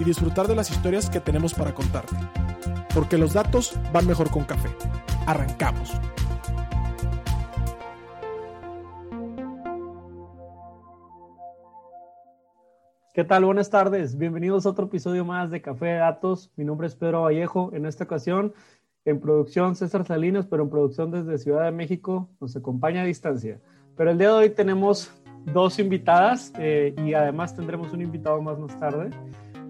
y disfrutar de las historias que tenemos para contarte. Porque los datos van mejor con café. Arrancamos. ¿Qué tal? Buenas tardes. Bienvenidos a otro episodio más de Café de Datos. Mi nombre es Pedro Vallejo. En esta ocasión, en producción César Salinas, pero en producción desde Ciudad de México, nos acompaña a distancia. Pero el día de hoy tenemos dos invitadas eh, y además tendremos un invitado más más tarde.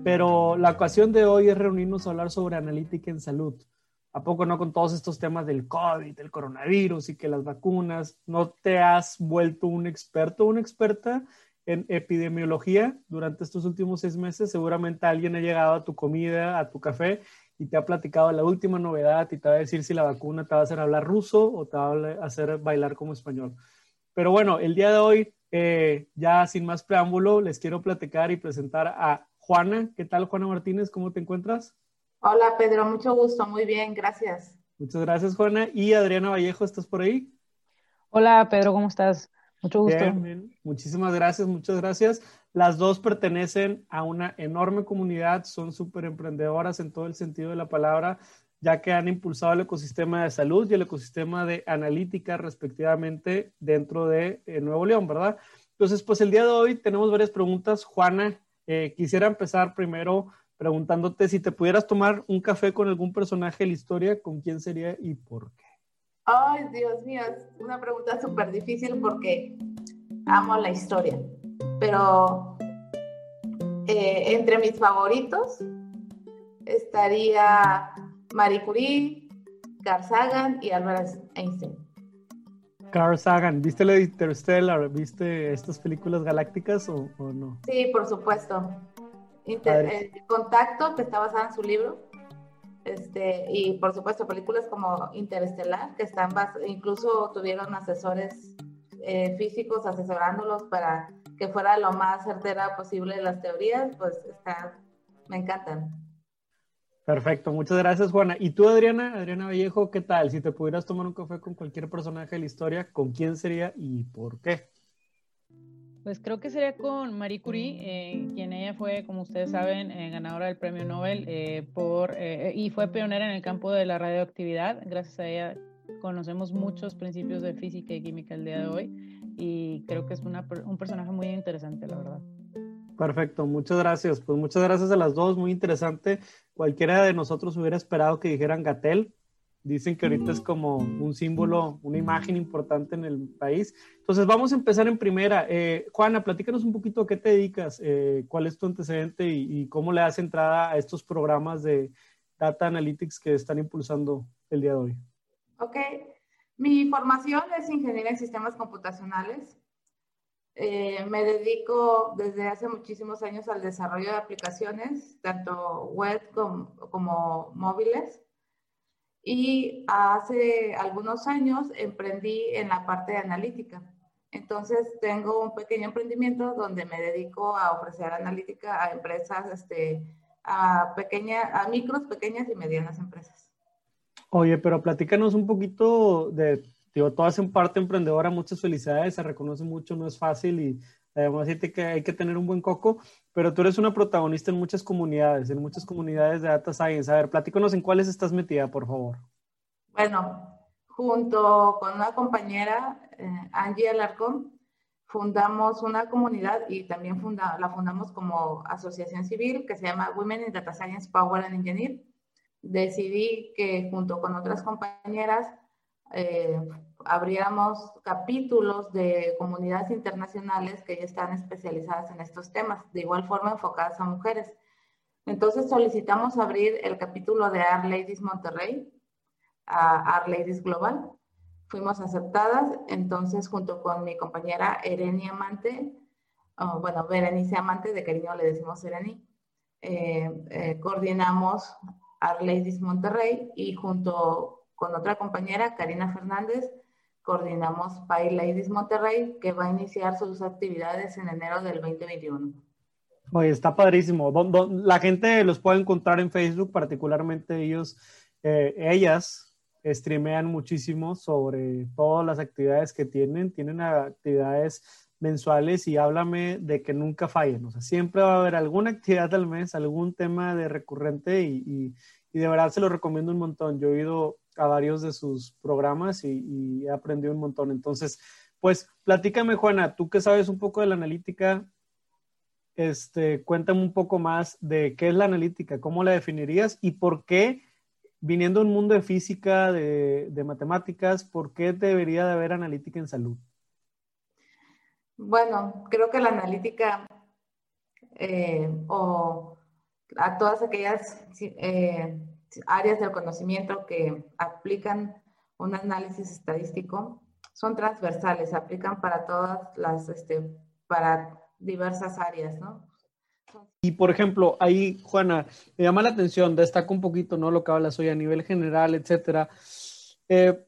Pero la ocasión de hoy es reunirnos a hablar sobre analítica en salud. ¿A poco no con todos estos temas del COVID, del coronavirus y que las vacunas? ¿No te has vuelto un experto o una experta en epidemiología durante estos últimos seis meses? Seguramente alguien ha llegado a tu comida, a tu café y te ha platicado la última novedad y te va a decir si la vacuna te va a hacer hablar ruso o te va a hacer bailar como español. Pero bueno, el día de hoy eh, ya sin más preámbulo, les quiero platicar y presentar a Juana. ¿Qué tal, Juana Martínez? ¿Cómo te encuentras? Hola, Pedro. Mucho gusto. Muy bien. Gracias. Muchas gracias, Juana. Y Adriana Vallejo, ¿estás por ahí? Hola, Pedro. ¿Cómo estás? Mucho gusto. Bien, Muchísimas gracias, muchas gracias. Las dos pertenecen a una enorme comunidad, son súper emprendedoras en todo el sentido de la palabra ya que han impulsado el ecosistema de salud y el ecosistema de analítica respectivamente dentro de eh, Nuevo León, ¿verdad? Entonces, pues el día de hoy tenemos varias preguntas. Juana, eh, quisiera empezar primero preguntándote si te pudieras tomar un café con algún personaje de la historia, ¿con quién sería y por qué? Ay, Dios mío, es una pregunta súper difícil porque amo la historia, pero eh, entre mis favoritos estaría Marie Curie, Carl y Albert Einstein. Carl Sagan, ¿viste la Interstellar? ¿Viste estas películas galácticas o, no? Sí, por supuesto. el contacto, que está basada en su libro. Este, y por supuesto, películas como Interestelar, que están incluso tuvieron asesores eh, físicos asesorándolos para que fuera lo más certera posible las teorías, pues está, me encantan. Perfecto, muchas gracias Juana. ¿Y tú Adriana, Adriana Vallejo, qué tal? Si te pudieras tomar un café con cualquier personaje de la historia, ¿con quién sería y por qué? Pues creo que sería con Marie Curie, eh, quien ella fue, como ustedes saben, eh, ganadora del premio Nobel eh, por, y fue pionera en el campo de la radioactividad. Gracias a ella conocemos muchos principios de física y química el día de hoy y creo que es una, un personaje muy interesante, la verdad. Perfecto, muchas gracias. Pues muchas gracias a las dos, muy interesante. Cualquiera de nosotros hubiera esperado que dijeran Gatel. Dicen que ahorita es como un símbolo, una imagen importante en el país. Entonces vamos a empezar en primera. Eh, Juana, platícanos un poquito a qué te dedicas, eh, cuál es tu antecedente y, cómo le das entrada a estos programas de Data Analytics que están impulsando el día de hoy. Ok, mi formación es ingeniería en sistemas computacionales. Eh, me dedico desde hace muchísimos años al desarrollo de aplicaciones, tanto web como, móviles. Y hace algunos años emprendí en la parte de analítica. Entonces tengo un pequeño emprendimiento donde me dedico a ofrecer analítica a empresas, este, a, pequeñas, a micros, pequeñas y medianas empresas. Oye, pero platícanos un poquito de digo, todas en parte emprendedora, muchas felicidades, se reconoce mucho, no es fácil y además que hay que tener un buen coco, pero tú eres una protagonista en muchas comunidades, en muchas comunidades de Data Science. A ver, platícanos en cuáles estás metida, por favor. Bueno, junto con una compañera, eh, Angie Alarcón, fundamos una comunidad y también funda, la fundamos como asociación civil que se llama Women in Data Science Power and Engineer. Decidí que junto con otras compañeras eh, capítulos de comunidades internacionales que ya están especializadas en estos temas, de igual forma enfocadas a mujeres. Entonces solicitamos abrir el capítulo de Art Ladies Monterrey a Art Ladies Global. Fuimos aceptadas, entonces junto con mi compañera Ereni Amante, bueno, Berenice Amante, de cariño le decimos Ereni, eh, eh, coordinamos Art Ladies Monterrey y junto con otra compañera, Karina Fernández, coordinamos Pi Ladies Monterrey, que va a iniciar sus actividades en enero del 2021. Oye, está padrísimo. La gente los puede encontrar en Facebook, particularmente ellos, eh, ellas streamean muchísimo sobre todas las actividades que tienen. Tienen actividades mensuales y háblame de que nunca fallen. O sea, siempre va a haber alguna actividad al mes, algún tema de recurrente y, de verdad se lo recomiendo un montón. Yo he ido a varios de sus programas y, y he aprendido un montón. Entonces, pues platícame, Juana, tú que sabes un poco de la analítica, este, cuéntame un poco más de qué es la analítica, cómo la definirías y por qué, viniendo de un mundo de física, de, matemáticas, por qué debería de haber analítica en salud. Bueno, creo que la analítica eh, o a todas aquellas eh, áreas del conocimiento que aplican un análisis estadístico son transversales, aplican para todas las, este, para diversas áreas, ¿no? Y por ejemplo, ahí, Juana, me llama la atención, destaca un poquito, ¿no? Lo que hablas hoy a nivel general, etcétera. Eh,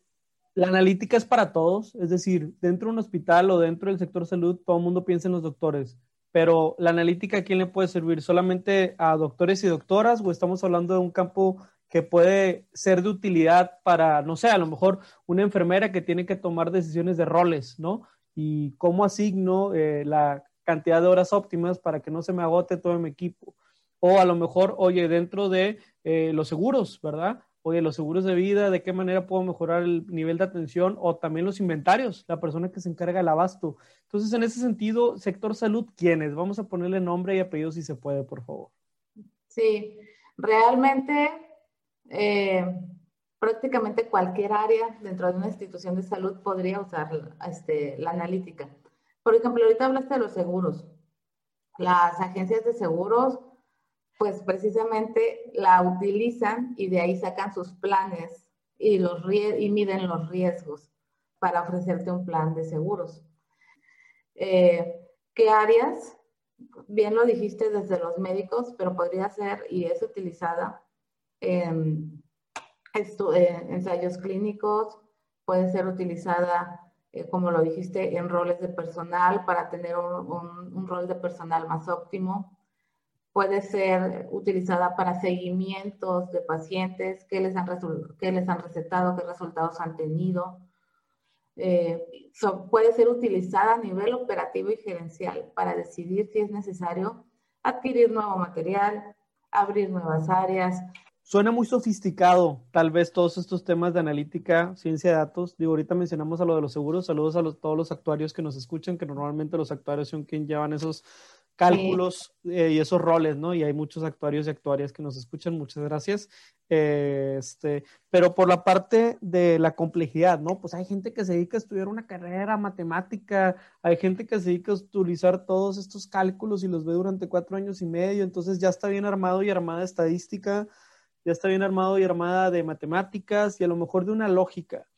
la analítica es para todos, es decir, dentro de un hospital o dentro del sector salud, todo el mundo piensa en los doctores, pero la analítica, ¿a quién le puede servir? ¿Solamente a doctores y doctoras o estamos hablando de un campo que puede ser de utilidad para, no sé, a lo mejor una enfermera que tiene que tomar decisiones de roles, ¿no? Y cómo asigno eh, la cantidad de horas óptimas para que no se me agote todo mi equipo. O a lo mejor, oye, dentro de eh, los seguros, ¿verdad? Oye, los seguros de vida, ¿de qué manera puedo mejorar el nivel de atención? O también los inventarios, la persona que se encarga del abasto. Entonces, en ese sentido, sector salud, ¿quiénes? Vamos a ponerle nombre y apellido si se puede, por favor. Sí, realmente eh, prácticamente cualquier área dentro de una institución de salud podría usar este, la analítica. Por ejemplo, ahorita hablaste de los seguros. Las agencias de seguros, pues precisamente la utilizan y de ahí sacan sus planes y, los, y miden los riesgos para ofrecerte un plan de seguros. Eh, ¿Qué áreas? Bien lo dijiste desde los médicos, pero podría ser y es utilizada en, en ensayos clínicos, puede ser utilizada eh, como lo dijiste, en roles de personal para tener un, rol de personal más óptimo. Puede ser utilizada para seguimientos de pacientes, qué les han, qué les han recetado, qué resultados han tenido. Eh, puede ser utilizada a nivel operativo y gerencial para decidir si es necesario adquirir nuevo material, abrir nuevas áreas, Suena muy sofisticado, tal vez todos estos temas de analítica, ciencia de datos. Digo, ahorita mencionamos a lo de los seguros. Saludos a todos los actuarios que nos escuchan, que normalmente los actuarios son quienes llevan esos cálculos eh, y esos roles, ¿no? Y hay muchos actuarios y actuarias que nos escuchan. Muchas gracias. Eh, este, pero por la parte de la complejidad, ¿no? Pues hay gente que se dedica a estudiar una carrera matemática, hay gente que se dedica a utilizar todos estos cálculos y los ve durante cuatro años y medio, entonces ya está bien armado y armada estadística ya está bien armado y armada de matemáticas y a lo mejor de una lógica.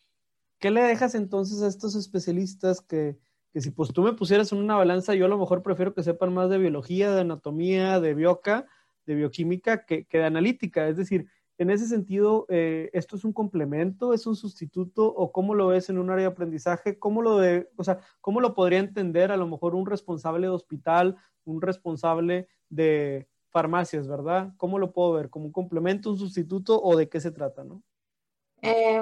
¿Qué le dejas entonces a estos especialistas que, que si pues tú me pusieras en una balanza, yo a lo mejor prefiero que sepan más de biología, de anatomía, de bioca, de bioquímica, que, que de analítica? Es decir, en ese sentido, eh, ¿esto es un complemento, es un sustituto o cómo lo ves en un área de aprendizaje? ¿Cómo lo, de, o sea, ¿cómo lo podría entender a lo mejor un responsable de hospital, un responsable de, farmacias, ¿verdad? ¿Cómo lo puedo ver? ¿Como un complemento, un sustituto o de qué se trata, no? Eh,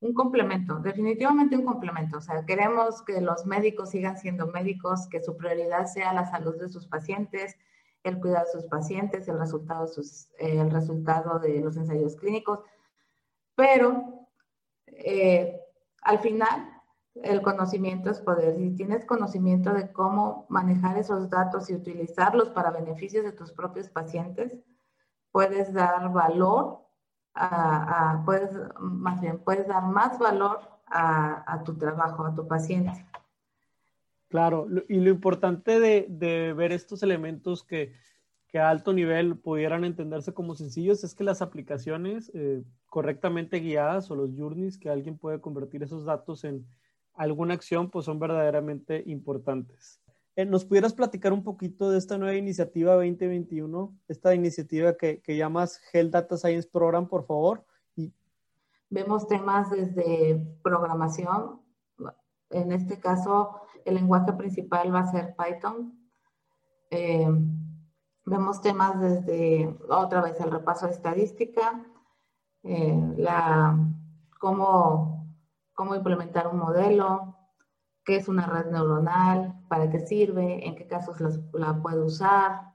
un complemento, definitivamente un complemento. O sea, queremos que los médicos sigan siendo médicos, que su prioridad sea la salud de sus pacientes, el cuidado de sus pacientes, el resultado, sus, eh, el resultado de los ensayos clínicos. Pero eh, al final el conocimiento es poder. Si tienes conocimiento de cómo manejar esos datos y utilizarlos para beneficios de tus propios pacientes, puedes dar valor, a, puedes, más bien, puedes dar más valor a, tu trabajo, a tu paciente. Claro, y lo importante de, ver estos elementos que, a alto nivel pudieran entenderse como sencillos es que las aplicaciones eh, correctamente guiadas o los journeys que alguien puede convertir esos datos en, alguna acción, pues son verdaderamente importantes. Eh, ¿nos pudieras platicar un poquito de esta nueva iniciativa 2021, esta iniciativa que, que llamas Health Data Science Program, por favor? Vemos temas desde programación, en este caso el lenguaje principal va a ser Python. Eh, vemos temas desde otra vez el repaso de estadística, eh, la, cómo, cómo implementar un modelo, qué es una red neuronal, para qué sirve, en qué casos la puedo usar.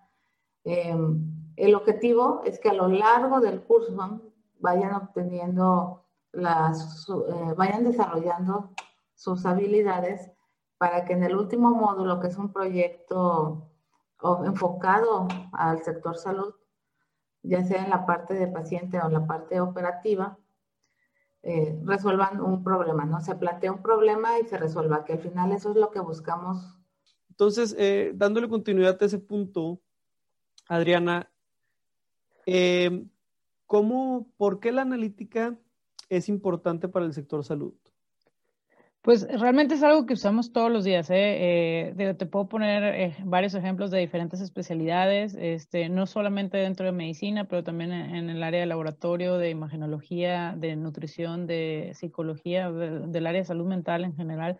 Em, el objetivo es que a lo largo del curso vayan obteniendo las, eh, vayan desarrollando sus habilidades para que en el último módulo, que es un proyecto enfocado al sector salud, ya sea en la parte de paciente o en la parte operativa, eh, resuelvan un problema, ¿no? Se plantea un problema y se resuelva, que al final eso es lo que buscamos. Entonces, eh, dándole continuidad a ese punto, Adriana, eh, ¿cómo, por qué la analítica es importante para el sector salud? Pues realmente es algo que usamos todos los días. ¿eh? Eh, te puedo poner eh, varios ejemplos de diferentes especialidades, este, no solamente dentro de medicina, pero también en, el área de laboratorio, de imagenología, de nutrición, de psicología, del área de salud mental en general,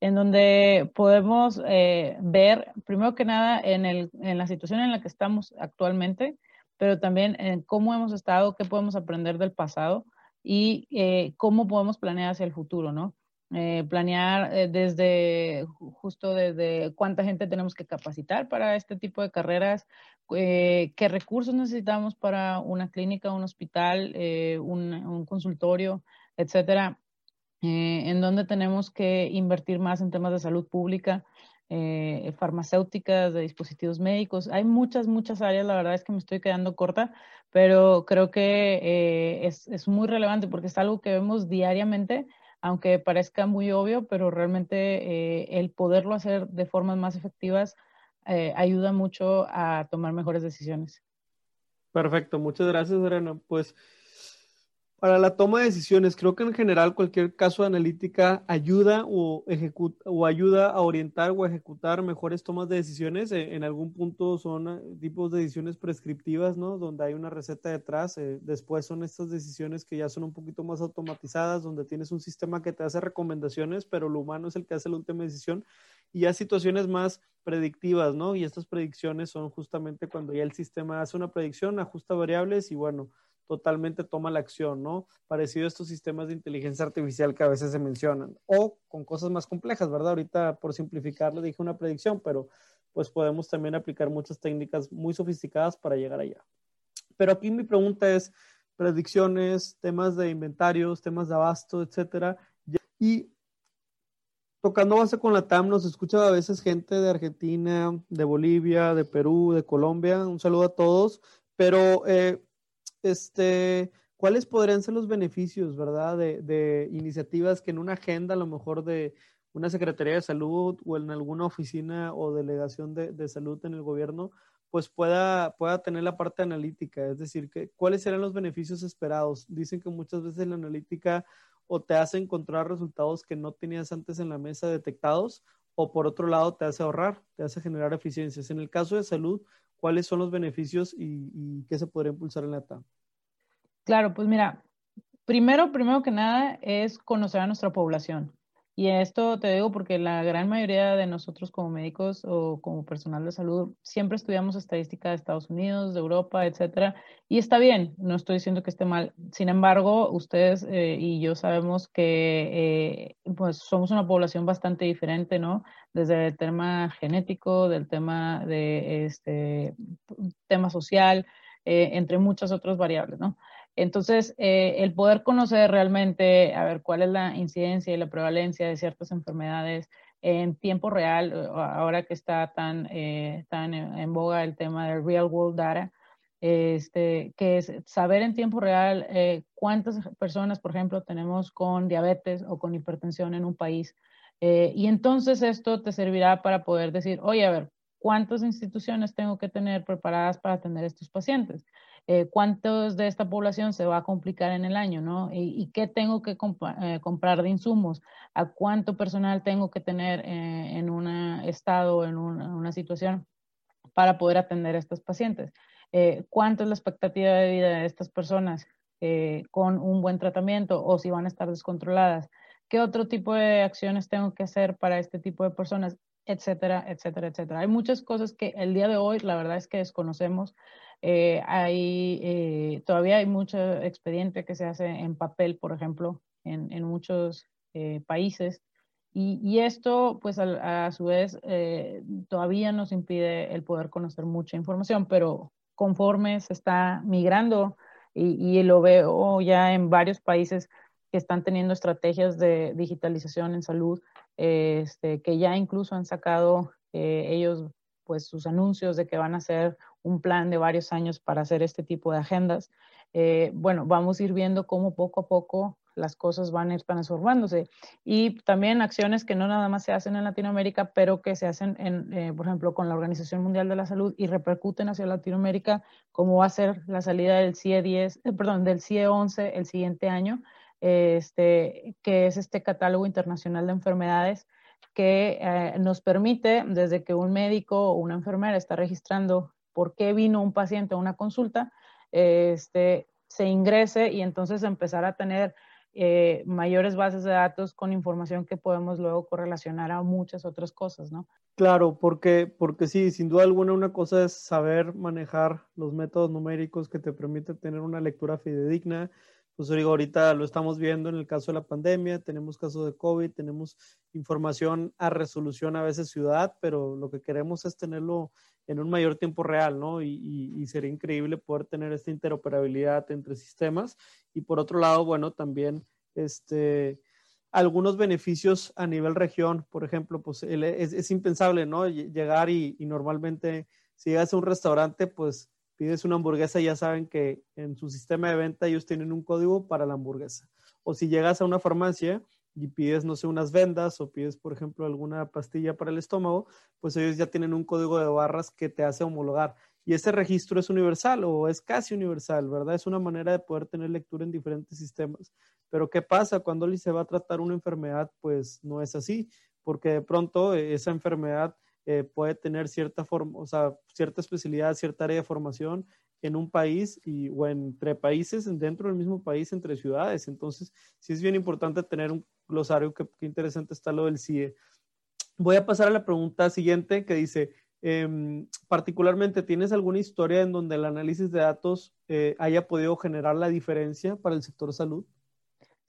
en donde podemos ver, primero que nada, en, el, en la situación en la que estamos actualmente, pero también en cómo hemos estado, qué podemos aprender del pasado y cómo podemos planear hacia el futuro, ¿no? Eh, planear eh, desde justo desde cuánta gente tenemos que capacitar para este tipo de carreras, eh, qué recursos necesitamos para una clínica, un hospital, un, un, consultorio, etcétera, en donde tenemos que invertir más en temas de salud pública. farmacéuticas, de dispositivos médicos. Hay muchas, muchas áreas, la verdad es que me estoy quedando corta, pero creo que es, es muy relevante porque es algo que vemos diariamente aunque parezca muy obvio, pero realmente eh, el poderlo hacer de formas más efectivas eh, ayuda mucho a tomar mejores decisiones. Perfecto, muchas gracias, Adriana. Pues para la toma de decisiones, creo que en general cualquier caso analítica ayuda o, ayuda a orientar o ejecutar mejores tomas de decisiones. Eh, en algún punto son eh, tipos de decisiones prescriptivas, ¿no? Donde hay una receta detrás. Eh, después son estas decisiones que ya son un poquito más automatizadas, donde tienes un sistema que te hace recomendaciones, pero lo humano es el que hace la última decisión. Y ya situaciones más predictivas, ¿no? Y estas predicciones son justamente cuando ya el sistema hace una predicción, ajusta variables y bueno, totalmente toma la acción, ¿no? Parecido a estos sistemas de inteligencia artificial que a veces se mencionan, o con cosas más complejas, ¿verdad? Ahorita por simplificarlo dije una predicción, pero pues podemos también aplicar muchas técnicas muy sofisticadas para llegar allá. Pero aquí mi pregunta es predicciones, temas de inventarios, temas de abasto, etcétera. Y tocando base con la TAM, nos escucha a veces gente de Argentina, de Bolivia, de Perú, de Colombia. Un saludo a todos. Pero eh, este, ¿cuáles podrían ser los beneficios, verdad, de, iniciativas que en una agenda a lo mejor de una Secretaría de Salud o en alguna oficina o delegación de, salud en el gobierno, pues pueda, pueda tener la parte analítica? Es decir, que, ¿cuáles serán los beneficios esperados? Dicen que muchas veces la analítica o te hace encontrar resultados que no tenías antes en la mesa detectados, o por otro lado te hace ahorrar, te hace generar eficiencias. En el caso de salud, cuáles son los beneficios y, qué se podría impulsar en la TAM. Claro, pues mira, primero, primero que nada es conocer a nuestra población. Y esto te digo porque la gran mayoría de nosotros como médicos o como personal de salud siempre estudiamos estadística de Estados Unidos, de Europa, etcétera. Y está bien, no estoy diciendo que esté mal. Sin embargo, ustedes eh, y yo sabemos que eh, pues somos una población bastante diferente, ¿no? Desde el tema genético, del tema de este tema social, eh, entre muchas otras variables, ¿no? Entonces, eh, el poder conocer realmente, a ver, cuál es la incidencia y la prevalencia de ciertas enfermedades en tiempo real, eh, ahora que está tan, eh, tan en, boga el tema del real world data, este, que es saber en tiempo real cuántas personas, por ejemplo, tenemos con diabetes o con hipertensión en un país. y entonces esto te servirá para poder decir, oye, a ver, cuántas instituciones tengo que tener preparadas para atender a estos pacientes. Eh, cuántos de esta población se va a complicar en el año, ¿no? Y, qué tengo que eh, comprar de insumos, a cuánto personal tengo que tener eh, en un estado, en una, situación para poder atender a estos pacientes. cuánto es la expectativa de vida de estas personas con un buen tratamiento o si van a estar descontroladas. ¿Qué otro tipo de acciones tengo que hacer para este tipo de personas? etcétera, etcétera, etcétera. Hay muchas cosas que el día de hoy la verdad es que desconocemos. Eh, hay, eh, todavía hay mucho expediente que se hace en papel, por ejemplo, en, en muchos eh, países. Y, y, esto, pues a, a su vez, todavía nos impide el poder conocer mucha información, pero conforme se está migrando y, y lo veo ya en varios países que están teniendo estrategias de digitalización en salud, este, que ya incluso han sacado ellos pues sus anuncios de que van a hacer un plan de varios años para hacer este tipo de agendas. Eh, bueno, vamos a ir viendo cómo poco a poco las cosas van a ir transformándose. Y también acciones que no nada más se hacen en Latinoamérica, pero que se hacen, en, eh, por ejemplo, con la Organización Mundial de la Salud y repercuten hacia Latinoamérica, como va a ser la salida del CIE 10, eh, perdón, del CIE 11 el siguiente año, este, que es este catálogo internacional de enfermedades que nos permite, desde que un médico o una enfermera está registrando por qué vino un paciente a una consulta, este, se ingrese y entonces empezar a tener eh, mayores bases de datos con información que podemos luego correlacionar a muchas otras cosas, ¿no? Claro, porque, porque sí, sin duda alguna una cosa es saber manejar los métodos numéricos que te permiten tener una lectura fidedigna, pues digo, ahorita lo estamos viendo en el caso de la pandemia, tenemos casos de COVID, tenemos información a resolución a veces ciudad, pero lo que queremos es tenerlo en un mayor tiempo real, ¿no? Y, sería increíble poder tener esta interoperabilidad entre sistemas. Y por otro lado, bueno, también este, algunos beneficios a nivel región, por ejemplo, pues es, impensable, ¿no? Llegar y, y normalmente si llegas a un restaurante, pues pides una hamburguesa, ya saben que en su sistema de venta ellos tienen un código para la hamburguesa. O si llegas a una farmacia y pides, no sé, unas vendas o pides, por ejemplo, alguna pastilla para el estómago, pues ellos ya tienen un código de barras que te hace homologar. Y ese registro es universal o es casi universal, ¿verdad? Es una manera de poder tener lectura en diferentes sistemas. Pero ¿qué pasa cuando se va a tratar una enfermedad? Pues no es así, porque de pronto esa enfermedad eh, puede tener cierta forma, o sea, cierta especialidad, cierta área de formación en un país y, o entre países, dentro del mismo país, entre ciudades. Entonces, sí es bien importante tener un glosario. Qué, interesante está lo del CIE. Voy a pasar a la pregunta siguiente que dice, em, particularmente, ¿tienes alguna historia en donde el análisis de datos eh, haya podido generar la diferencia para el sector salud?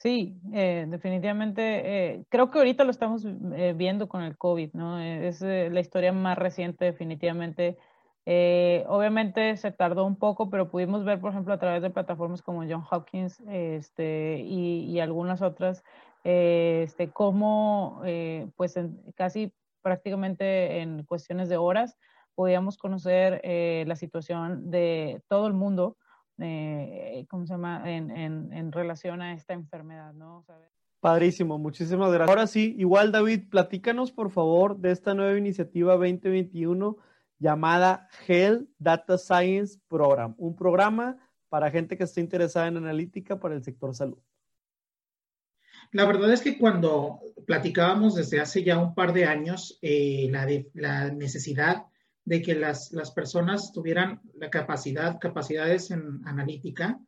Sí, eh, definitivamente. Eh, creo que ahorita lo estamos eh, viendo con el COVID, ¿no? Es la historia más reciente, definitivamente. obviamente se tardó un poco, pero pudimos ver, por ejemplo, a través de plataformas como John Hopkins este, y, algunas otras, este, cómo, pues, casi prácticamente en cuestiones de horas, podíamos conocer la situación de todo el mundo eh, ¿cómo se llama?, en, en, en, relación a esta enfermedad, ¿no? Padrísimo, muchísimas gracias. Ahora sí, igual David, platícanos por favor de esta nueva iniciativa 2021 llamada Health Data Science Program, un programa para gente que esté interesada en analítica para el sector salud. La verdad es que cuando platicábamos desde hace ya un par de años eh, la, de, la necesidad de que las, las personas tuvieran la capacidad, capacidades en analítica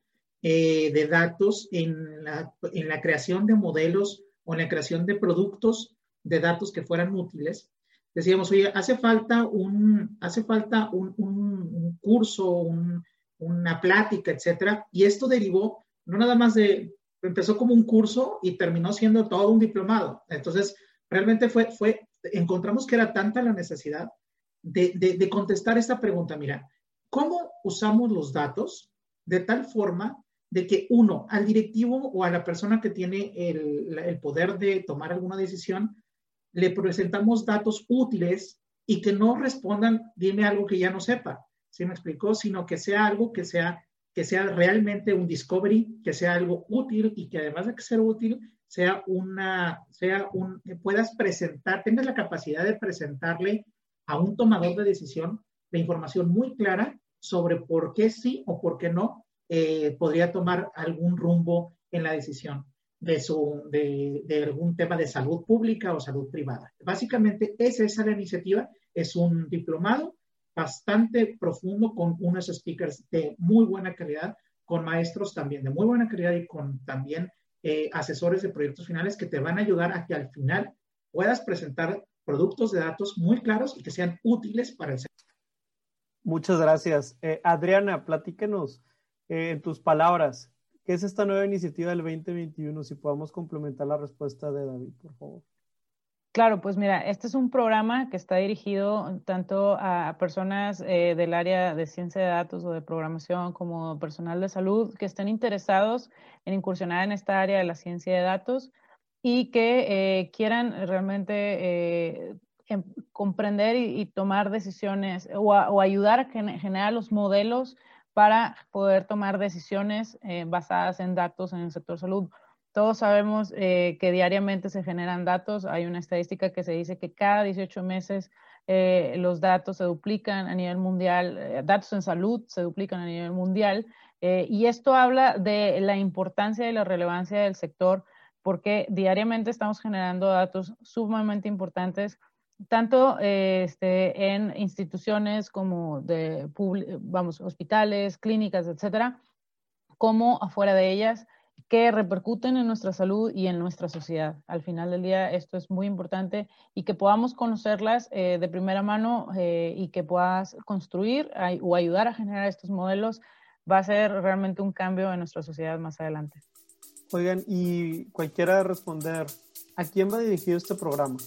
eh, de datos en la, en la creación de modelos o en la creación de productos de datos que fueran útiles. Decíamos, oye, hace falta un, hace falta un, un, curso, un, una plática, etcétera. Y esto derivó no nada más de, empezó como un curso y terminó siendo todo un diplomado. Entonces, realmente fue, fue, encontramos que era tanta la necesidad de, contestar esta pregunta. Mira, ¿cómo usamos los datos de tal forma de que uno, al directivo o a la persona que tiene el, poder de tomar alguna decisión, le presentamos datos útiles y que no respondan, dime algo que ya no sepa, ¿sí me explicó? Sino que sea algo que sea, que sea realmente un discovery, que sea algo útil y que además de sea útil, sea una, sea un, puedas presentar, tengas la capacidad de presentarle a un tomador de decisión la información muy clara sobre por qué sí o por qué no eh, podría tomar algún rumbo en la decisión de, su, de, algún tema de salud pública o salud privada. Básicamente, esa es la iniciativa, es un diplomado bastante profundo con unos speakers de muy buena calidad, con maestros también de muy buena calidad y con también eh, asesores de proyectos finales que te van a ayudar a que al final puedas presentar productos de datos muy claros y que sean útiles para el sector. Muchas gracias. Eh, Adriana, platíquenos eh, en tus palabras, ¿qué es esta nueva iniciativa del 2021? Si podamos complementar la respuesta de David, por favor. Claro, pues mira, este es un programa que está dirigido tanto a personas eh, del área de ciencia de datos o de programación como personal de salud que estén interesados en incursionar en esta área de la ciencia de datos y que eh, quieran realmente eh, em, comprender y, tomar decisiones o, ayudar a generar los modelos para poder tomar decisiones basadas en datos en el sector salud. Todos sabemos eh, que diariamente se generan datos. Hay una estadística que se dice que cada 18 meses eh, los datos se duplican a nivel mundial, eh, datos en salud se duplican a nivel mundial. y esto habla de la importancia y la relevancia del sector porque diariamente estamos generando datos sumamente importantes tanto este, en instituciones como de, vamos, hospitales, clínicas, etcétera, como afuera de ellas que repercuten en nuestra salud y en nuestra sociedad. Al final del día, esto es muy importante y que podamos conocerlas eh, de primera mano eh, y que puedas construir o ayudar a generar estos modelos va a ser realmente un cambio en nuestra sociedad más adelante. Oigan, y cualquiera responder, ¿a quién va dirigido este programa?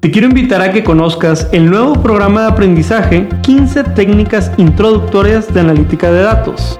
Te quiero invitar a que conozcas el nuevo programa de aprendizaje 15 técnicas introductorias de analítica de datos.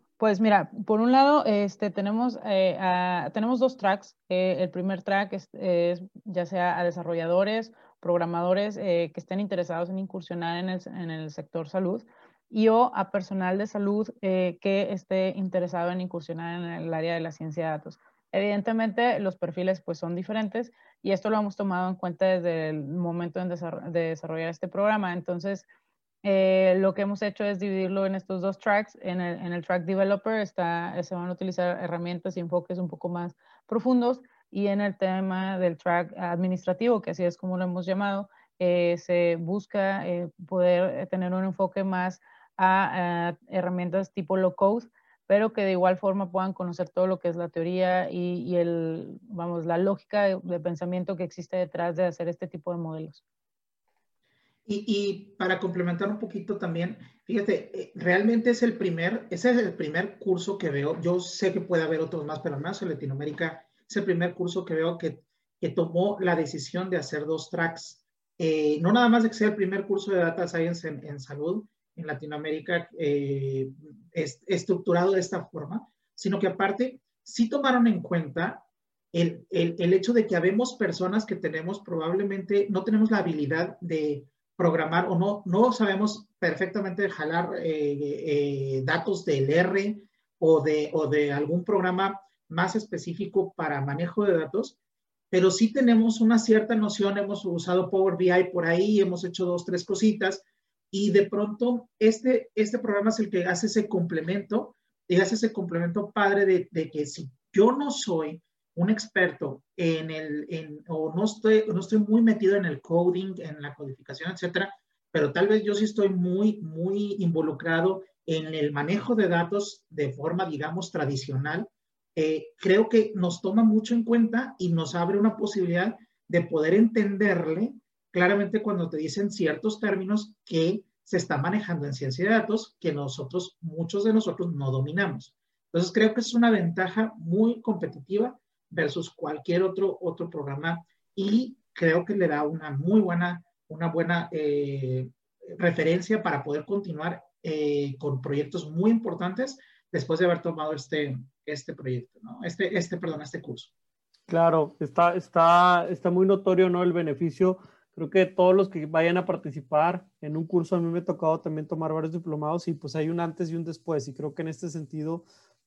pues mira, por un lado, este, tenemos, eh, tenemos dos tracks. Eh, el primer track es, ya sea a desarrolladores, programadores eh, que estén interesados en incursionar en el, en el, sector salud y o a personal de salud que esté interesado en incursionar en el área de la ciencia de datos. Evidentemente, los perfiles pues son diferentes y esto lo hemos tomado en cuenta desde el momento de desarrollar este programa. Entonces, eh, lo que hemos hecho es dividirlo en estos dos tracks. En el, track developer está, se van a utilizar herramientas y enfoques un poco más profundos y en el tema del track administrativo, que así es como lo hemos llamado, eh, se busca eh, poder tener un enfoque más a, herramientas tipo low code, pero que de igual forma puedan conocer todo lo que es la teoría y, vamos, la lógica de pensamiento que existe detrás de hacer este tipo de modelos. Y, para complementar un poquito también, fíjate, eh, realmente es el primer, ese es el primer curso que veo. Yo sé que puede haber otros más, pero más en Latinoamérica es el primer curso que veo que, que tomó la decisión de hacer dos tracks. Eh, no nada más de que sea el primer curso de Data Science en, salud en Latinoamérica eh, es, estructurado de esta forma, sino que aparte sí tomaron en cuenta el, el, el hecho de que habemos personas que tenemos probablemente, no tenemos la habilidad de programar o no, no sabemos perfectamente jalar eh, eh, datos del R o de, o de algún programa más específico para manejo de datos, pero sí tenemos una cierta noción, hemos usado Power BI por ahí, hemos hecho dos, tres cositas, y de pronto este, este programa es el que hace ese complemento, y hace ese complemento padre de que si yo no soy un experto en el, en, o no estoy, no estoy muy metido en el coding, en la codificación, etcétera, pero tal vez yo sí estoy muy, muy involucrado en el manejo de datos de forma, digamos, tradicional. Eh, creo que nos toma mucho en cuenta y nos abre una posibilidad de poder entenderle claramente cuando te dicen ciertos términos que se está manejando en ciencia de datos que nosotros, muchos de nosotros no dominamos. Entonces creo que es una ventaja muy competitiva versus cualquier otro, otro programa y creo que le da una muy buena, una buena eh, referencia para poder continuar eh, con proyectos muy importantes después de haber tomado este, este proyecto, ¿no? Este, este, perdón, este curso. Claro, está, está, está muy notorio, ¿no? El beneficio. Creo que todos los que vayan a participar en un curso, a mí me ha tocado también tomar varios diplomados y pues hay un antes y un después y creo que en este sentido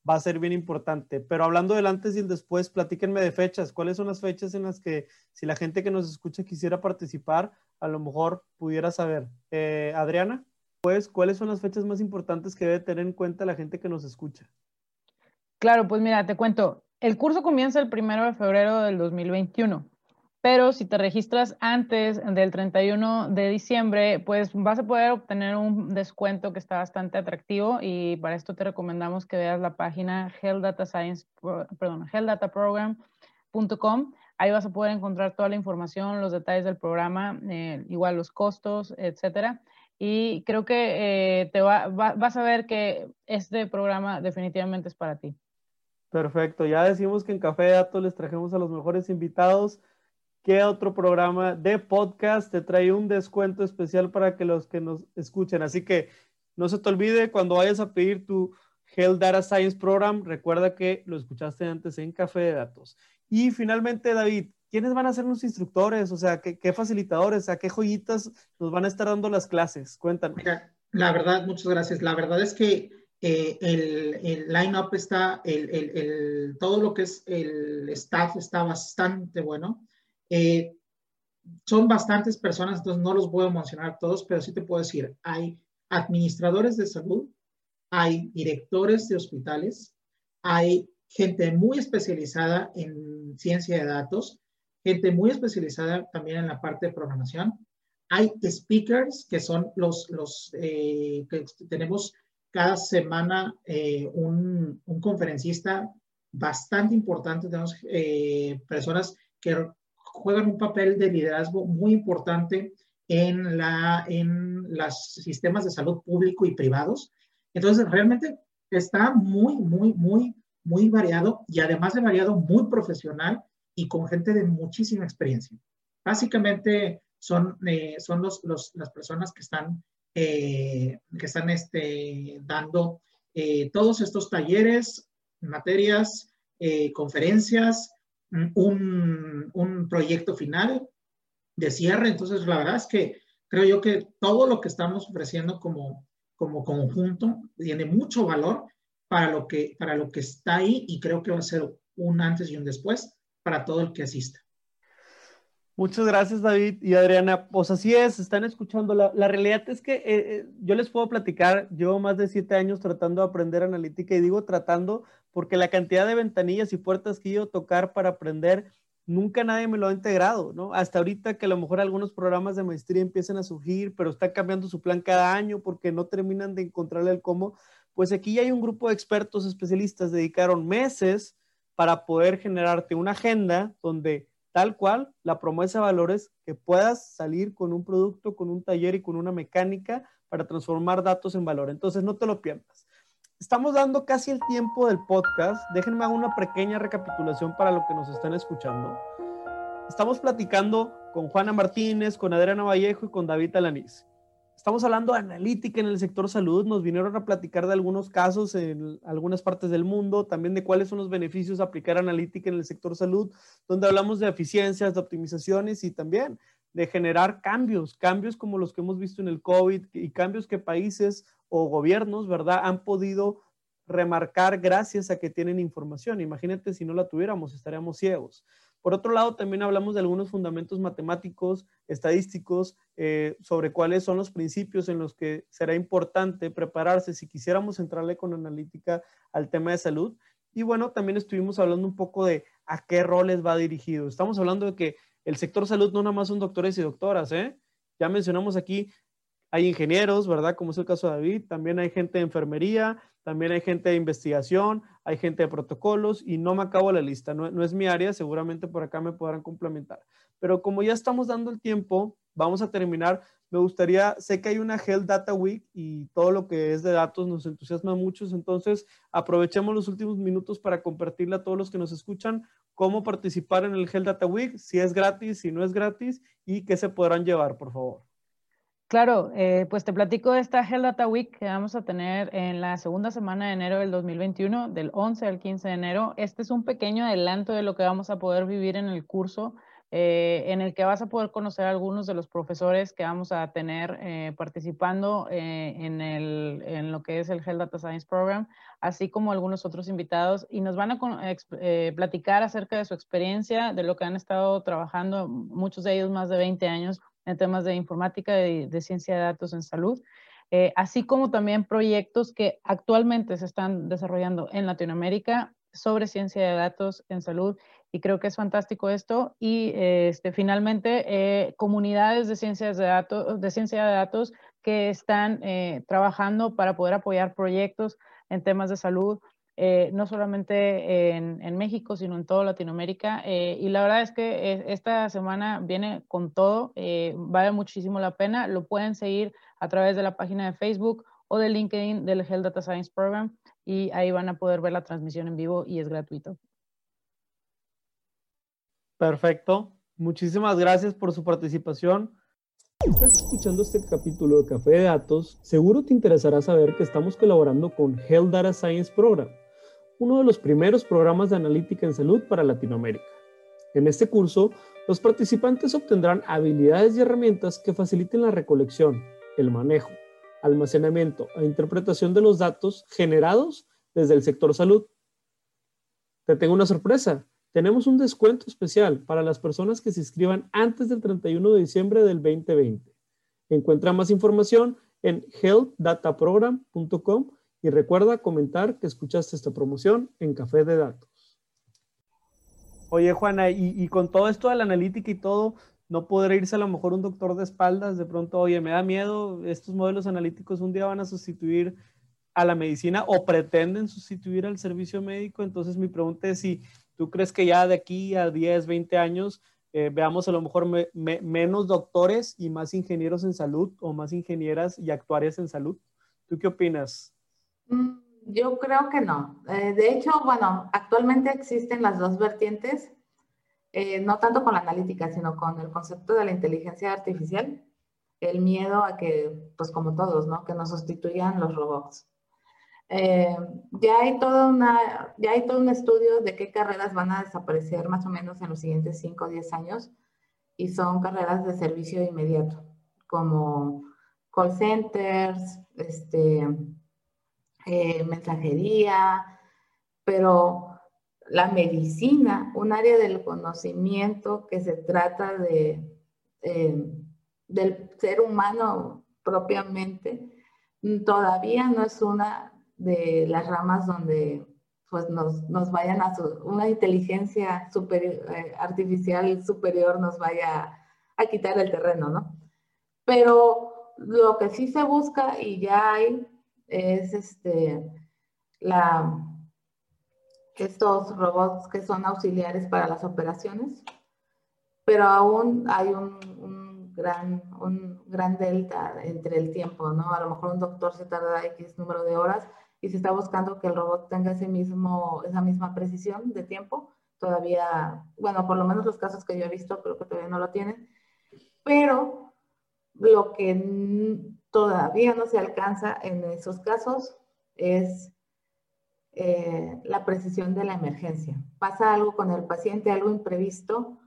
va a ser bien importante. Pero hablando del antes y el después, platíquenme de fechas. ¿Cuáles son las fechas en las que si la gente que nos escucha quisiera participar, a lo mejor pudiera saber? Eh, Adriana, pues, ¿cuáles son las fechas más importantes que debe tener en cuenta la gente que nos escucha? Claro, pues mira, te cuento. El curso comienza el primero de febrero del 2021 pero si te registras antes del 31 de diciembre, pues vas a poder obtener un descuento que está bastante atractivo y para esto te recomendamos que veas la página healthdataprogram.com. Ahí vas a poder encontrar toda la información, los detalles del programa, eh, igual los costos, etcétera. Y creo que eh, te vas a ver que este programa definitivamente es para ti. Perfecto. Ya decimos que en Café de Datos les trajimos a los mejores invitados. ¿Qué otro programa de podcast te trae un descuento especial para que los que nos escuchen? Así que no se te olvide cuando vayas a pedir tu Health Data Science Program, recuerda que lo escuchaste antes en Café de Datos. Y finalmente, David, ¿quiénes van a ser los instructores? O sea, ¿qué, facilitadores? ¿A qué joyitas nos van a estar dando las clases? Cuéntanos. Mira, la verdad, muchas gracias. La verdad es que eh, el, el line-up está, el, el, todo lo que es el staff está bastante bueno. Eh, son bastantes personas, entonces no los voy a mencionar todos, pero sí te puedo decir, hay administradores de salud, hay directores de hospitales, hay gente muy especializada en ciencia de datos, gente muy especializada también en la parte de programación. Hay speakers que son los, los eh, que tenemos cada semana eh, un, un, conferencista bastante importante. Tenemos personas que juegan un papel de liderazgo muy importante en, la, en los sistemas de salud público y privados. Entonces, realmente está muy, muy, muy, muy variado y además de variado, muy profesional y con gente de muchísima experiencia. Básicamente son, eh, son los, los, las personas que están, eh, que están este, dando eh, todos estos talleres, materias, conferencias, un, un proyecto final de cierre. Entonces, la verdad es que creo yo que todo lo que estamos ofreciendo como, como conjunto tiene mucho valor para lo, que, para lo que está ahí y creo que va a ser un antes y un después para todo el que asista. Muchas gracias, David y Adriana. Pues así es, están escuchando. La, la realidad es que eh, eh, yo les puedo platicar, llevo más de siete años tratando de aprender analítica y digo tratando porque la cantidad de ventanillas y puertas que yo tocar para aprender, nunca nadie me lo ha integrado, ¿no? Hasta ahorita que a lo mejor algunos programas de maestría empiezan a surgir, pero están cambiando su plan cada año porque no terminan de encontrarle el cómo, pues aquí ya hay un grupo de expertos especialistas, dedicaron meses para poder generarte una agenda donde tal cual la promesa de valores que puedas salir con un producto, con un taller y con una mecánica para transformar datos en valor. Entonces no te lo pierdas. Estamos dando casi el tiempo del podcast. Déjenme hacer una pequeña recapitulación para lo que nos están escuchando. Estamos platicando con Juana Martínez, con Adriana Vallejo y con David Alaniz. Estamos hablando de analítica en el sector salud. Nos vinieron a platicar de algunos casos en algunas partes del mundo, también de cuáles son los beneficios de aplicar analítica en el sector salud, donde hablamos de eficiencias, de optimizaciones y también de generar cambios, cambios como los que hemos visto en el COVID y cambios que países o gobiernos, ¿verdad?, han podido remarcar gracias a que tienen información. Imagínate si no la tuviéramos, estaríamos ciegos. Por otro lado, también hablamos de algunos fundamentos matemáticos, estadísticos, eh, sobre cuáles son los principios en los que será importante prepararse si quisiéramos entrarle con analítica al tema de salud. Y bueno, también estuvimos hablando un poco de a qué roles va dirigido. Estamos hablando de que el sector salud no nada más son doctores y doctoras, ¿eh? Ya mencionamos aquí, hay ingenieros, ¿verdad? Como es el caso de David, también hay gente de enfermería, también hay gente de investigación, hay gente de protocolos y no me acabo la lista, no, no es mi área, seguramente por acá me podrán complementar. Pero como ya estamos dando el tiempo, vamos a terminar. Me gustaría, sé que hay una Health Data Week y todo lo que es de datos nos entusiasma mucho, entonces aprovechemos los últimos minutos para compartirle a todos los que nos escuchan cómo participar en el Health Data Week, si es gratis, si no es gratis y qué se podrán llevar, por favor. Claro, eh, pues te platico de esta Health Data Week que vamos a tener en la segunda semana de enero del 2021, del 11 al 15 de enero. Este es un pequeño adelanto de lo que vamos a poder vivir en el curso eh, en el que vas a poder conocer a algunos de los profesores que vamos a tener eh, participando en, lo que es el Health Data Science Program, así como algunos otros invitados, y nos van a platicar acerca de su experiencia, de lo que han estado trabajando, muchos de ellos más de 20 años en temas de informática y de, ciencia de datos en salud. así como también proyectos que actualmente se están desarrollando en Latinoamérica sobre ciencia de datos en salud y creo que es fantástico esto. Y este, finalmente, eh, comunidades de, ciencias de, datos, de ciencia de datos que están eh, trabajando para poder apoyar proyectos en temas de salud, eh, no solamente en, en, México, sino en toda Latinoamérica. y la verdad es que esta semana viene con todo, vale muchísimo la pena. Lo pueden seguir a través de la página de Facebook o de LinkedIn del Health Data Science Program y ahí van a poder ver la transmisión en vivo y es gratuito. Perfecto. Muchísimas gracias por su participación. Estás escuchando este capítulo de Café de Datos. Seguro te interesará saber que estamos colaborando con Health Data Science Program, uno de los primeros programas de analítica en salud para Latinoamérica. En este curso, los participantes obtendrán habilidades y herramientas que faciliten la recolección, el manejo, almacenamiento e interpretación de los datos generados desde el sector salud. Te tengo una sorpresa tenemos un descuento especial para las personas que se inscriban antes del 31 de diciembre del 2020. Encuentra más información en healthdataprogram.com y recuerda comentar que escuchaste esta promoción en Café de Datos. Oye, Juana, y, con todo esto de la analítica y todo, no podrá irse a lo mejor un doctor de espaldas, de pronto, oye, me da miedo, estos modelos analíticos un día van a sustituir a la medicina o pretenden sustituir al servicio médico. Entonces mi pregunta es si ¿Tú crees que ya de aquí a 10, 20 años eh, veamos a lo mejor menos doctores y más ingenieros en salud o más ingenieras y actuarias en salud? ¿Tú qué opinas? Mm, yo creo que no. Eh, de hecho, bueno, actualmente existen las dos vertientes, eh, no tanto con la analítica, sino con el concepto de la inteligencia artificial, el miedo a que, pues como todos, ¿no? Que nos sustituyan los robots. Eh, ya, hay todo una, ya hay todo un estudio de qué carreras van a desaparecer más o menos en los siguientes 5 o 10 años y son carreras de servicio inmediato, como call centers, este, eh, mensajería, pero la medicina, un área del conocimiento que se trata de, eh, del ser humano propiamente, todavía no es una de las ramas donde pues nos, nos vayan a una inteligencia superior, eh, artificial superior nos vaya a quitar el terreno, ¿no? Pero lo que sí se busca y ya hay es este, la, estos robots que son auxiliares para las operaciones, pero aún hay un, gran, un gran delta entre el tiempo, ¿no? A lo mejor un doctor se tarda X número de horas y se está buscando que el robot tenga ese mismo, esa misma precisión de tiempo. Todavía, bueno, por lo menos los casos que yo he visto creo que todavía no lo tienen, pero lo que todavía no se alcanza en esos casos es eh, la precisión de la emergencia. Pasa algo con el paciente, algo imprevisto,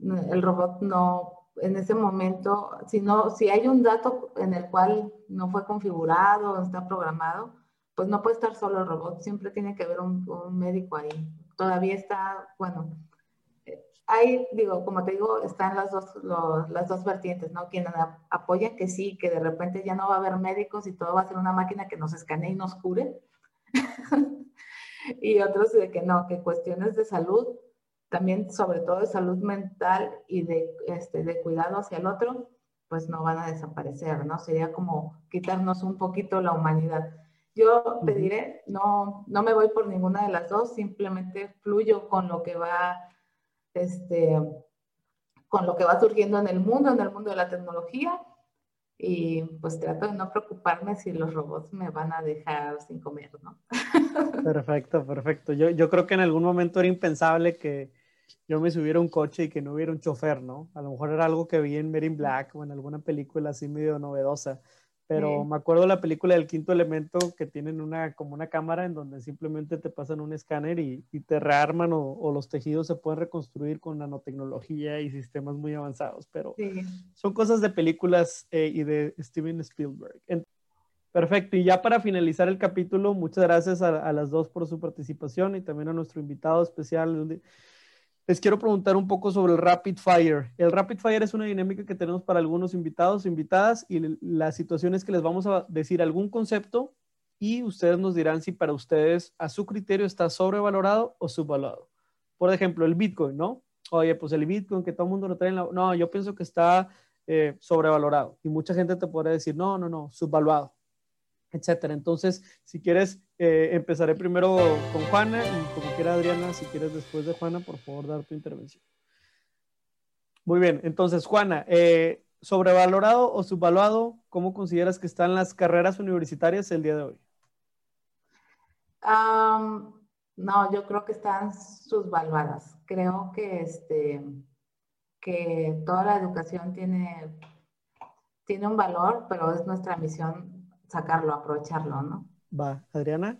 el robot no, en ese momento, si, no, si hay un dato en el cual no fue configurado, está programado, pues no puede estar solo el robot, siempre tiene que haber un, médico ahí. Todavía está, bueno, hay, digo, como te digo, están las dos, las dos vertientes, ¿no? Quien apoya que sí, que de repente ya no va a haber médicos y todo va a ser una máquina que nos escanee y nos cure. y otros de que no, que cuestiones de salud, también sobre todo de salud mental y de, este, de cuidado hacia el otro, pues no van a desaparecer, ¿no? Sería como quitarnos un poquito la humanidad. Yo te diré, no, no me voy por ninguna de las dos, simplemente fluyo con lo que va, este, con lo que va surgiendo en el mundo, en el mundo de la tecnología, y pues trato de no preocuparme si los robots me van a dejar sin comer, ¿no? Perfecto, perfecto. Yo, yo creo que en algún momento era impensable que yo me subiera un coche y que no hubiera un chofer, ¿no? A lo mejor era algo que vi en in Black o en alguna película así medio novedosa. Pero me acuerdo la película del quinto elemento que tienen una, como una cámara en donde simplemente te pasan un escáner y, y te rearman o, o, los tejidos se pueden reconstruir con nanotecnología y sistemas muy avanzados. Pero sí. son cosas de películas eh, y de Steven Spielberg. Perfecto. Y ya para finalizar el capítulo, muchas gracias a, a, las dos por su participación y también a nuestro invitado especial les quiero preguntar un poco sobre el Rapid Fire. El Rapid Fire es una dinámica que tenemos para algunos invitados, invitadas, y la situación es que les vamos a decir algún concepto y ustedes nos dirán si para ustedes, a su criterio, está sobrevalorado o subvalorado. Por ejemplo, el Bitcoin, ¿no? Oye, pues el Bitcoin que todo el mundo lo trae en la... No, yo pienso que está eh, sobrevalorado. Y mucha gente te podría decir, no, no, no, subvaluado etcétera. Entonces, si quieres, eh, empezaré primero con Juana y como quiera Adriana, si quieres después de Juana, por favor, dar tu intervención. Muy bien, entonces, Juana, eh, ¿sobrevalorado o subvaluado? ¿Cómo consideras que están las carreras universitarias el día de hoy? No, yo creo que están subvaluadas. Creo que, este, que toda la educación tiene, tiene un valor, pero es nuestra misión sacarlo, aprovecharlo, ¿no? Va, Adriana.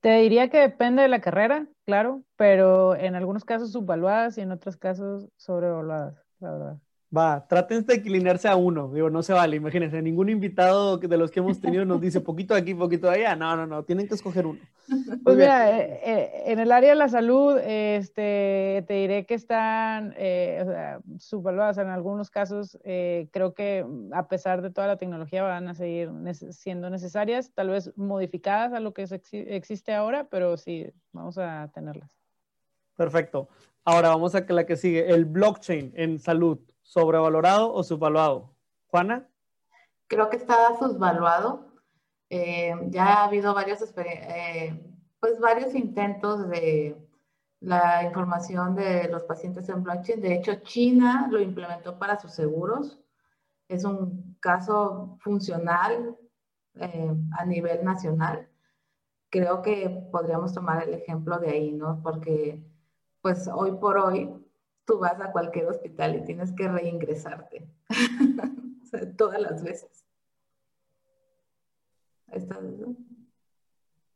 Te diría que depende de la carrera, claro, pero en algunos casos subvaluadas y en otros casos sobrevaluadas, la verdad. Va, traten de equilibrarse a uno, digo, no se vale, imagínense, ningún invitado de los que hemos tenido nos dice poquito aquí, poquito allá, no, no, no, tienen que escoger uno. Pues mira, eh, eh, en el área de la salud, este, te diré que están eh, o sea, subvaluadas en algunos casos, eh, creo que a pesar de toda la tecnología van a seguir siendo necesarias, tal vez modificadas a lo que existe ahora, pero sí, vamos a tenerlas. Perfecto. Ahora vamos a que la que sigue, el blockchain en salud. ¿Sobrevalorado o subvaluado? Juana. Creo que está subvaluado. Eh, ya ha habido varios, eh, pues varios intentos de la información de los pacientes en blockchain. De hecho, China lo implementó para sus seguros. Es un caso funcional eh, a nivel nacional. Creo que podríamos tomar el ejemplo de ahí, ¿no? Porque, pues hoy por hoy, tú vas a cualquier hospital y tienes que reingresarte todas las veces.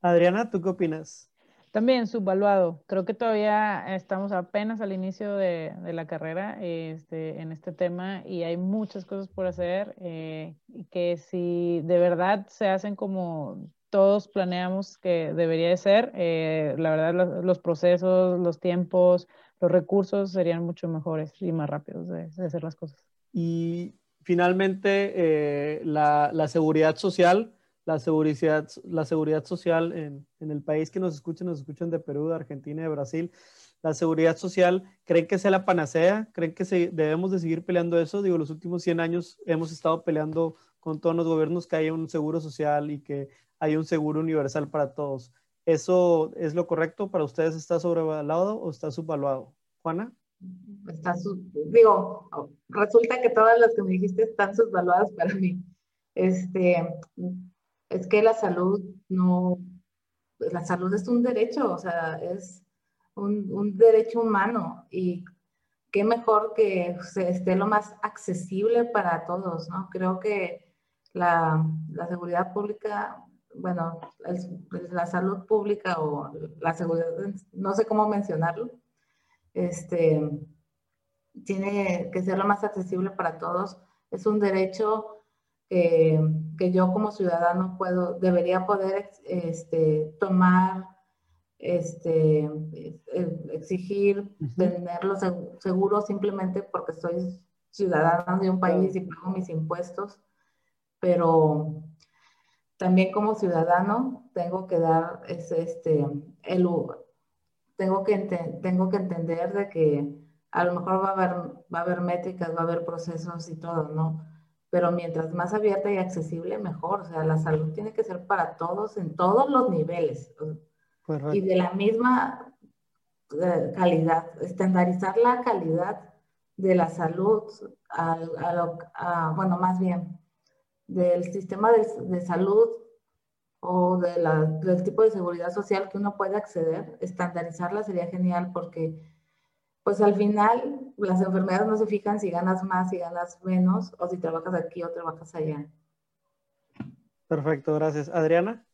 Adriana, ¿tú qué opinas? También subvaluado. Creo que todavía estamos apenas al inicio de, de la carrera este, en este tema y hay muchas cosas por hacer eh, que si de verdad se hacen como todos planeamos que debería de ser, eh, la verdad los, los procesos, los tiempos, los recursos serían mucho mejores y más rápidos de, hacer las cosas. Y finalmente, eh, la, la, seguridad social, la seguridad, la seguridad social en, en, el país que nos escuchen, nos escuchan de Perú, de Argentina de Brasil, la seguridad social, ¿creen que sea la panacea? ¿Creen que se, debemos de seguir peleando eso? Digo, los últimos 100 años hemos estado peleando con todos los gobiernos que haya un seguro social y que haya un seguro universal para todos. ¿Eso es lo correcto? ¿Para ustedes está sobrevalorado o está subvaluado? Juana. Digo, resulta que todas las que me dijiste están subvaluadas para mí. Este, es que la salud no, la salud es un derecho, o sea, es un, un derecho humano y qué mejor que esté lo más accesible para todos, ¿no? Creo que la, la seguridad pública bueno, la salud pública o la seguridad, no sé cómo mencionarlo, este, tiene que ser lo más accesible para todos. Es un derecho eh, que yo como ciudadano puedo, debería poder este, tomar, este, eh, exigir, tenerlo seguro simplemente porque soy ciudadana de un país y pago mis impuestos, pero también como ciudadano tengo que dar ese, este, el, tengo que, tengo que entender de que a lo mejor va a haber, va a haber métricas, va a haber procesos y todo, ¿no? Pero mientras más abierta y accesible, mejor. O sea, la salud tiene que ser para todos en todos los niveles. Y de la misma eh, calidad, estandarizar la calidad de la salud, a, bueno, más bien, del sistema de, de salud o de la, del tipo de seguridad social que uno puede acceder, estandarizarla sería genial porque pues al final las enfermedades no se fijan si ganas más, si ganas menos, o si trabajas aquí o trabajas allá. Perfecto, gracias. Adriana.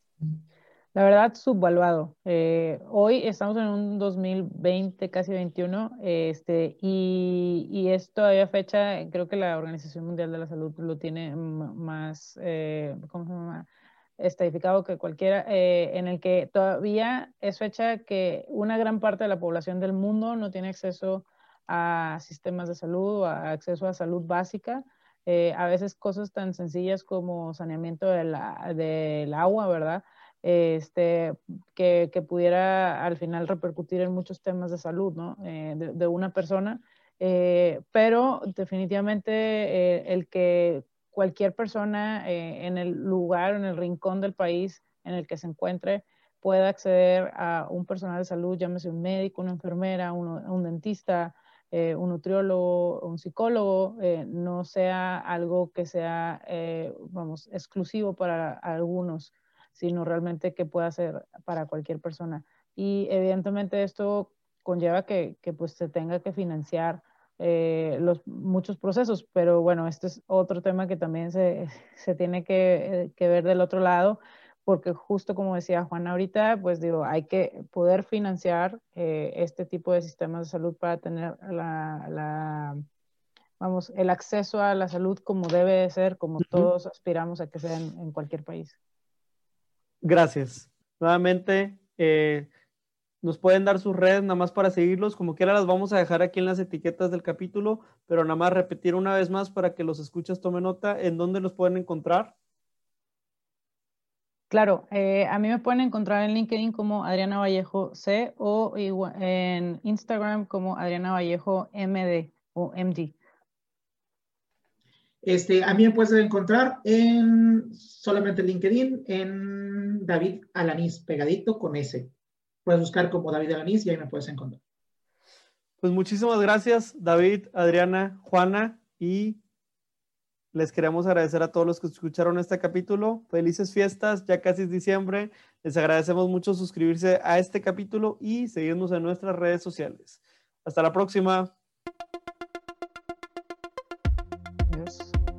La verdad, subvaluado. Eh, hoy estamos en un 2020, casi 21, este, y, es todavía fecha, creo que la Organización Mundial de la Salud lo tiene más, eh, ¿cómo se estadificado que cualquiera, eh, en el que todavía es fecha que una gran parte de la población del mundo no tiene acceso a sistemas de salud a acceso a salud básica. Eh, a veces cosas tan sencillas como saneamiento del agua, ¿verdad? Este, que, que, pudiera al final repercutir en muchos temas de salud, ¿no? Eh, de, de, una persona. pero definitivamente el que cualquier persona eh, en el lugar, en el rincón del país en el que se encuentre, pueda acceder a un personal de salud, llámese un médico, una enfermera, un, dentista, eh, un nutriólogo, un psicólogo, eh, no sea algo que sea, vamos, exclusivo para algunos, sino realmente que pueda ser para cualquier persona. Y evidentemente esto conlleva que, que pues se tenga que financiar eh, los muchos procesos, pero bueno, este es otro tema que también se, se tiene que, eh, que, ver del otro lado, porque justo como decía Juan ahorita, pues digo, hay que poder financiar eh, este tipo de sistemas de salud para tener la, la, vamos, el acceso a la salud como debe de ser, como todos aspiramos a que sea en, en cualquier país. Gracias. Nuevamente, eh, nos pueden dar sus redes nada más para seguirlos, como quiera las vamos a dejar aquí en las etiquetas del capítulo, pero nada más repetir una vez más para que los escuchas tomen nota, ¿en dónde los pueden encontrar? Claro, eh, a mí me pueden encontrar en LinkedIn como Adriana Vallejo C o en Instagram como Adriana Vallejo MD o MD. Este, a mí me puedes encontrar en solamente LinkedIn en David Alanis, pegadito con S puedes buscar como David Alanís y ahí me puedes encontrar. Pues muchísimas gracias, David, Adriana, Juana, y les queremos agradecer a todos los que escucharon este capítulo. Felices fiestas, ya casi es diciembre. Les agradecemos mucho suscribirse a este capítulo y seguirnos en nuestras redes sociales. Hasta la próxima.